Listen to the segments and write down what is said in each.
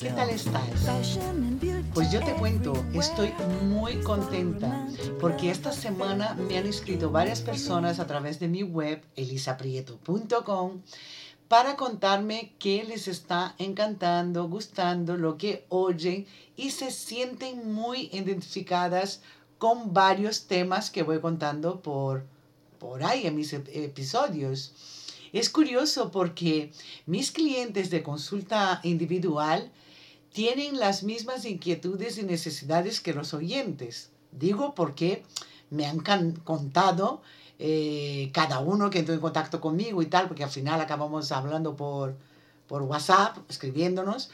¿Qué tal estás? Pues yo te cuento, estoy muy contenta porque esta semana me han inscrito varias personas a través de mi web elisaprieto.com para contarme qué les está encantando, gustando, lo que oyen y se sienten muy identificadas con varios temas que voy contando por, por ahí en mis episodios. Es curioso porque mis clientes de consulta individual tienen las mismas inquietudes y necesidades que los oyentes. Digo porque me han contado eh, cada uno que entró en contacto conmigo y tal, porque al final acabamos hablando por, por WhatsApp, escribiéndonos.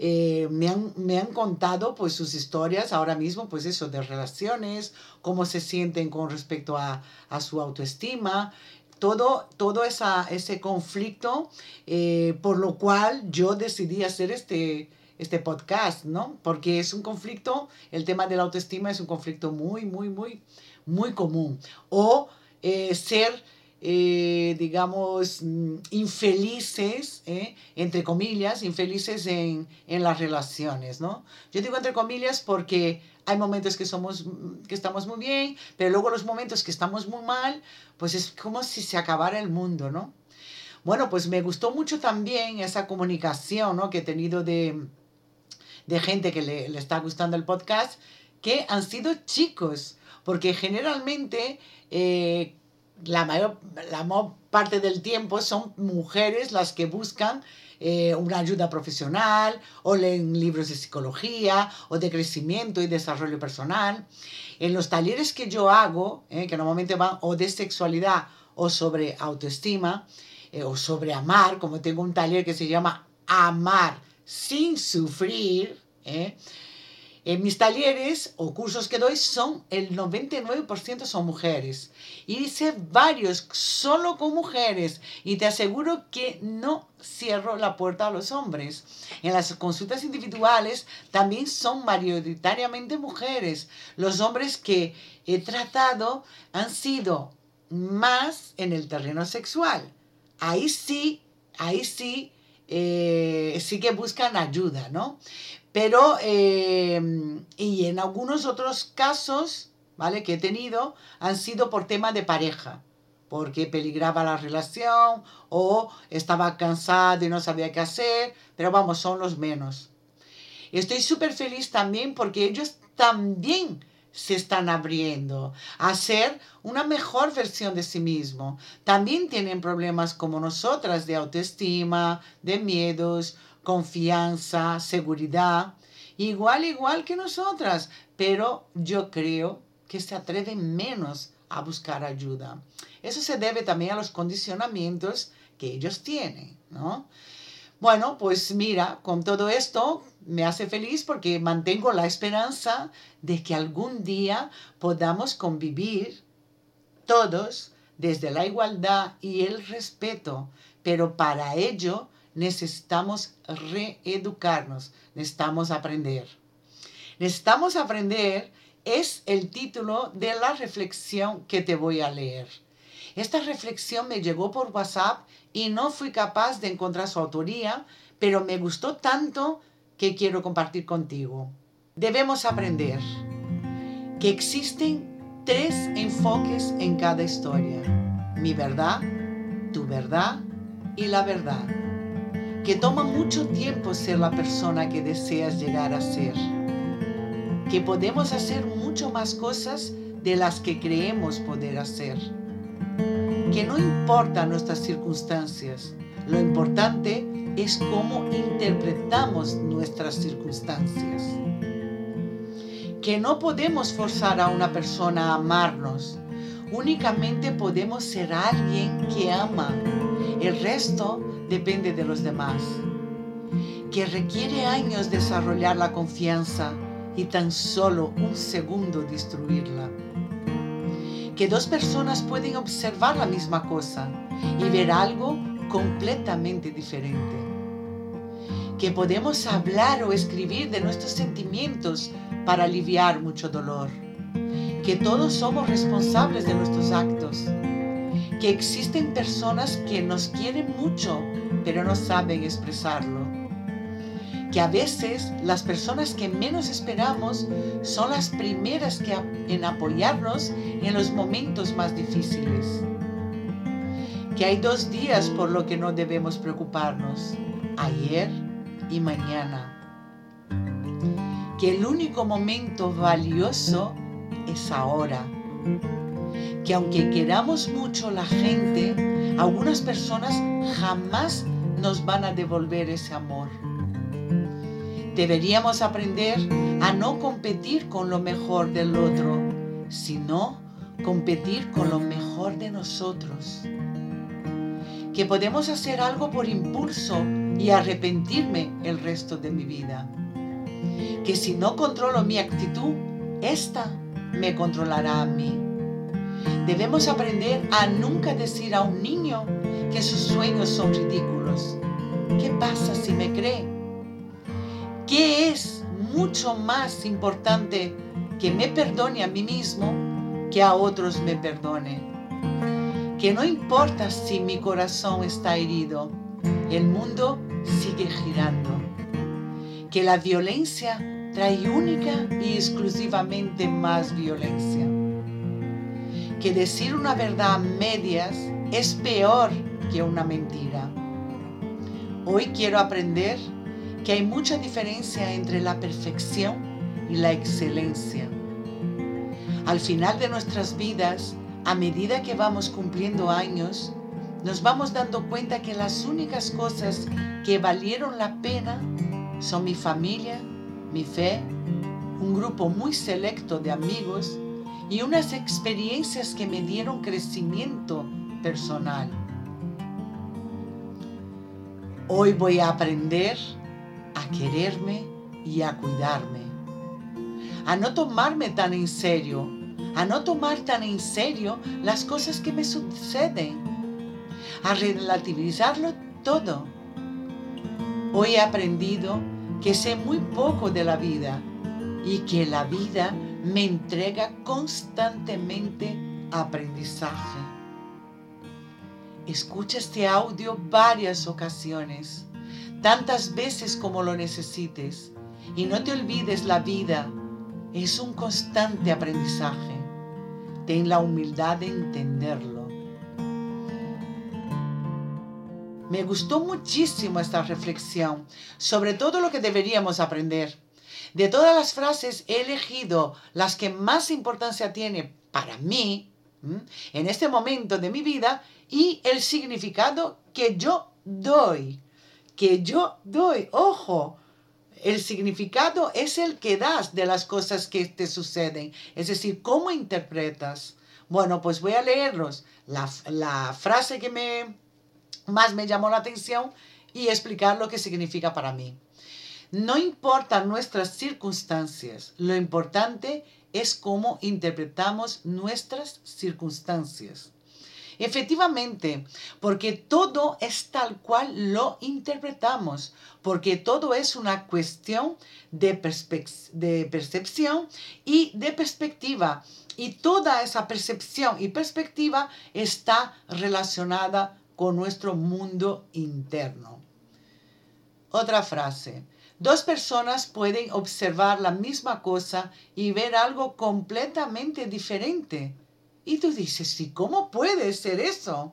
Eh, me, han, me, han, contado pues sus historias ahora mismo, pues eso, de relaciones, cómo se sienten con respecto a, a su autoestima, todo, todo esa, ese conflicto, eh, por lo cual yo decidí hacer este, este podcast, ¿no? Porque es un conflicto, el tema de la autoestima es un conflicto muy, muy, muy, muy común. O eh, ser, eh, digamos, mm, infelices, ¿eh? entre comillas, infelices en, en, las relaciones, ¿no? Yo digo entre comillas porque hay momentos que, somos, que estamos muy bien, pero luego los momentos que estamos muy mal, pues es como si se acabara el mundo, ¿no? Bueno, pues me gustó mucho también esa comunicación ¿no? que he tenido de, de gente que le, está gustando el podcast que han sido chicos, porque generalmente eh, la, mayor, la mayor parte del tiempo son mujeres las que buscan eh, una ayuda profesional o leen libros de psicología o de crecimiento y desarrollo personal. En los talleres que yo hago, eh, que normalmente van o de sexualidad o sobre autoestima o sobre amar, como tengo un taller que se llama Amar sin sufrir. En mis talleres o cursos que doy son el 99% son mujeres. Y hice varios solo con mujeres. Y te aseguro que no cierro la puerta a los hombres. En las consultas individuales también son mayoritariamente mujeres. Los hombres que he tratado han sido más en el terreno sexual. Ahí sí, ahí sí eh, sí que buscan ayuda, ¿no? Pero, eh, y en algunos otros casos, ¿vale? Que he tenido, han sido por tema de pareja, porque peligraba la relación o estaba cansada y no sabía qué hacer, pero vamos, son los menos. Estoy súper feliz también porque ellos también se están abriendo a ser una mejor versión de sí mismo. También tienen problemas como nosotras de autoestima, de miedos, confianza, seguridad, igual, igual que nosotras, pero yo creo que se atreven menos a buscar ayuda. Eso se debe también a los condicionamientos que ellos tienen, ¿no? Bueno, pues mira, con todo esto me hace feliz porque mantengo la esperanza de que algún día podamos convivir todos desde la igualdad y el respeto, pero para ello necesitamos reeducarnos, necesitamos aprender. Necesitamos aprender es el título de la reflexión que te voy a leer. Esta reflexión me llegó por WhatsApp y no fui capaz de encontrar su autoría, pero me gustó tanto que quiero compartir contigo. Debemos aprender que existen tres enfoques en cada historia. Mi verdad, tu verdad y la verdad. Que toma mucho tiempo ser la persona que deseas llegar a ser. Que podemos hacer mucho más cosas de las que creemos poder hacer que no importa nuestras circunstancias, lo importante es cómo interpretamos nuestras circunstancias. Que no podemos forzar a una persona a amarnos, únicamente podemos ser alguien que ama. El resto depende de los demás. Que requiere años desarrollar la confianza y tan solo un segundo destruirla que dos personas pueden observar la misma cosa y ver algo completamente diferente. Que podemos hablar o escribir de nuestros sentimientos para aliviar mucho dolor. Que todos somos responsables de nuestros actos. Que existen personas que nos quieren mucho, pero no saben expresarlo. Que a veces las personas que menos esperamos son las primeras que, en apoyarnos en los momentos más difíciles que hay dos días por lo que no debemos preocuparnos, ayer y mañana. Que el único momento valioso es ahora. Que aunque queramos mucho la gente, algunas personas jamás nos van a devolver ese amor. Deberíamos aprender a no competir con lo mejor del otro, sino competir con lo mejor de nosotros que podemos hacer algo por impulso y arrepentirme el resto de mi vida. Que si no controlo mi actitud, esta me controlará a mí. Debemos aprender a nunca decir a un niño que sus sueños son ridículos. ¿Qué pasa si me cree? ¿Qué es mucho más importante que me perdone a mí mismo que a otros me perdone? que no importa si mi corazón está herido, el mundo sigue girando, que la violencia trae única y exclusivamente más violencia, que decir una verdad a medias es peor que una mentira. Hoy quiero aprender que hay mucha diferencia entre la perfección y la excelencia. Al final de nuestras vidas, a medida que vamos cumpliendo años, nos vamos dando cuenta que las únicas cosas que valieron la pena son mi familia, mi fe, un grupo muy selecto de amigos y unas experiencias que me dieron crecimiento personal. Hoy voy a aprender a quererme y a cuidarme, a no tomarme tan en serio a no tomar tan en serio las cosas que me suceden, a relativizarlo todo. Hoy he aprendido que sé muy poco de la vida y que la vida me entrega constantemente aprendizaje. Escucha este audio varias ocasiones, tantas veces como lo necesites, y no te olvides la vida es un constante aprendizaje ten la humildad de entenderlo. Me gustó muchísimo esta reflexión sobre todo lo que deberíamos aprender. De todas las frases he elegido las que más importancia tiene para mí en este momento de mi vida y el significado que yo doy. Que yo doy, ojo, el significado es el que das de las cosas que te suceden, es decir, cómo interpretas. Bueno, pues voy a leerlos. La, la frase que me, más me llamó la atención y explicar lo que significa para mí. No importan nuestras circunstancias, lo importante es cómo interpretamos nuestras circunstancias. Efectivamente, porque todo es tal cual lo interpretamos, porque todo es una cuestión de, de percepción y de perspectiva. Y toda esa percepción y perspectiva está relacionada con nuestro mundo interno. Otra frase. Dos personas pueden observar la misma cosa y ver algo completamente diferente. Y tú dices, ¿y cómo puede ser eso?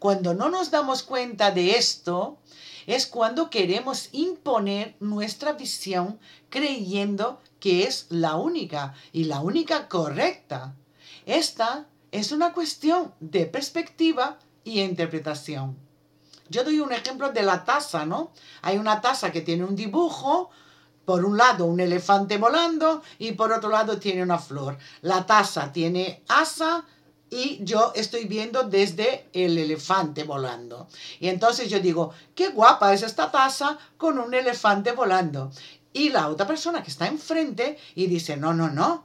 Cuando no nos damos cuenta de esto, es cuando queremos imponer nuestra visión creyendo que es la única y la única correcta. Esta es una cuestión de perspectiva y interpretación. Yo doy un ejemplo de la taza, ¿no? Hay una taza que tiene un dibujo, por un lado un elefante volando y por otro lado tiene una flor. La taza tiene asa y yo estoy viendo desde el elefante volando. Y entonces yo digo, qué guapa es esta taza con un elefante volando. Y la otra persona que está enfrente y dice, no, no, no,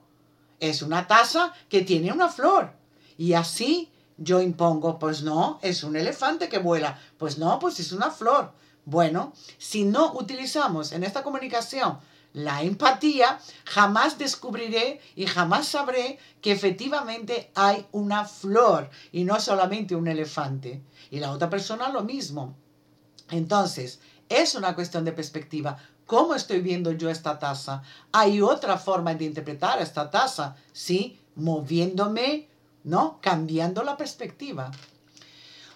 es una taza que tiene una flor. Y así yo impongo, pues no, es un elefante que vuela, pues no, pues es una flor. Bueno, si no utilizamos en esta comunicación la empatía, jamás descubriré y jamás sabré que efectivamente hay una flor y no solamente un elefante. Y la otra persona lo mismo. Entonces, es una cuestión de perspectiva. ¿Cómo estoy viendo yo esta taza? Hay otra forma de interpretar esta taza, ¿sí? Moviéndome, ¿no? Cambiando la perspectiva.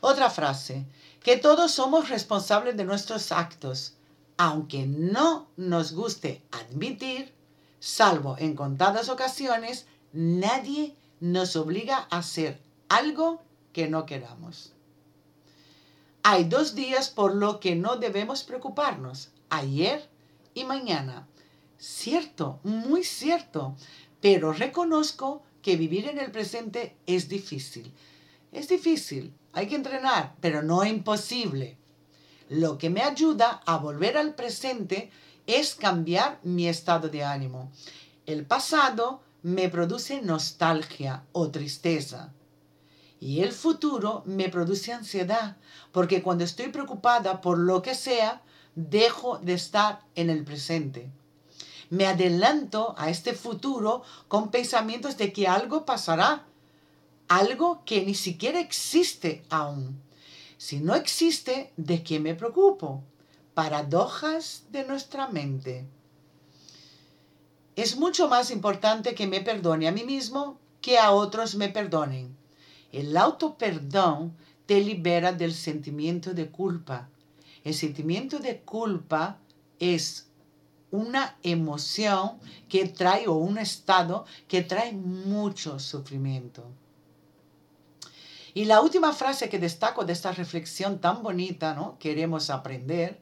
Otra frase, que todos somos responsables de nuestros actos aunque no nos guste admitir, salvo en contadas ocasiones, nadie nos obliga a hacer algo que no queramos. Hay dos días por lo que no debemos preocuparnos, ayer y mañana. Cierto, muy cierto, pero reconozco que vivir en el presente es difícil. Es difícil, hay que entrenar, pero no imposible. Lo que me ayuda a volver al presente es cambiar mi estado de ánimo. El pasado me produce nostalgia o tristeza. Y el futuro me produce ansiedad, porque cuando estoy preocupada por lo que sea, dejo de estar en el presente. Me adelanto a este futuro con pensamientos de que algo pasará, algo que ni siquiera existe aún. Si no existe, ¿de qué me preocupo? Paradojas de nuestra mente. Es mucho más importante que me perdone a mí mismo que a otros me perdonen. El auto-perdón te libera del sentimiento de culpa. El sentimiento de culpa es una emoción que trae o un estado que trae mucho sufrimiento. Y la última frase que destaco de esta reflexión tan bonita, ¿no? Queremos aprender,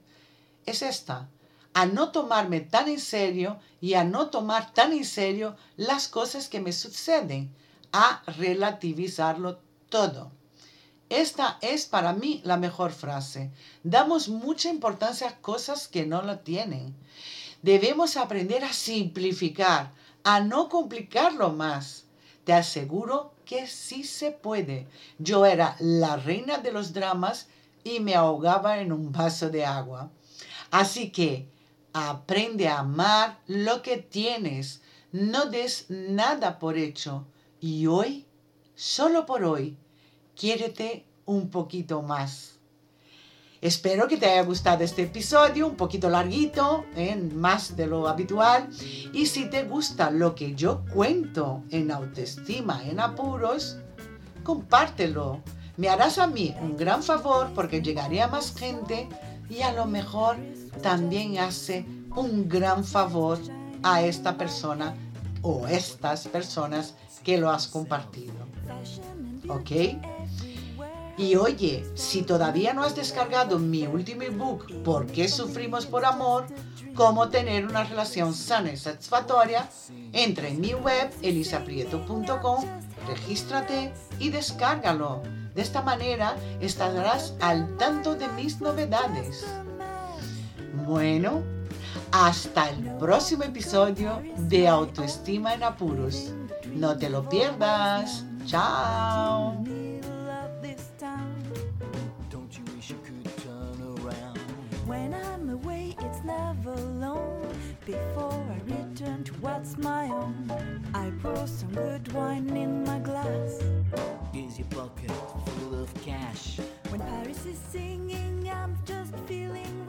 es esta. A no tomarme tan en serio y a no tomar tan en serio las cosas que me suceden. A relativizarlo todo. Esta es para mí la mejor frase. Damos mucha importancia a cosas que no la tienen. Debemos aprender a simplificar, a no complicarlo más. Te aseguro que sí se puede. Yo era la reina de los dramas y me ahogaba en un vaso de agua. Así que aprende a amar lo que tienes. No des nada por hecho. Y hoy, solo por hoy, quiérete un poquito más. Espero que te haya gustado este episodio, un poquito larguito, ¿eh? más de lo habitual. Y si te gusta lo que yo cuento en autoestima en apuros, compártelo. Me harás a mí un gran favor porque llegaría más gente y a lo mejor también hace un gran favor a esta persona o estas personas que lo has compartido. ¿Ok? Y oye, si todavía no has descargado mi último ebook, ¿Por qué sufrimos por amor? Cómo tener una relación sana y satisfactoria, entra en mi web elisaprieto.com, regístrate y descárgalo. De esta manera estarás al tanto de mis novedades. Bueno, hasta el próximo episodio de Autoestima en Apuros. No te lo pierdas. Chao. Before I return to what's my own. I pour some good wine in my glass. Is your pocket full of cash? When Paris is singing, I'm just feeling.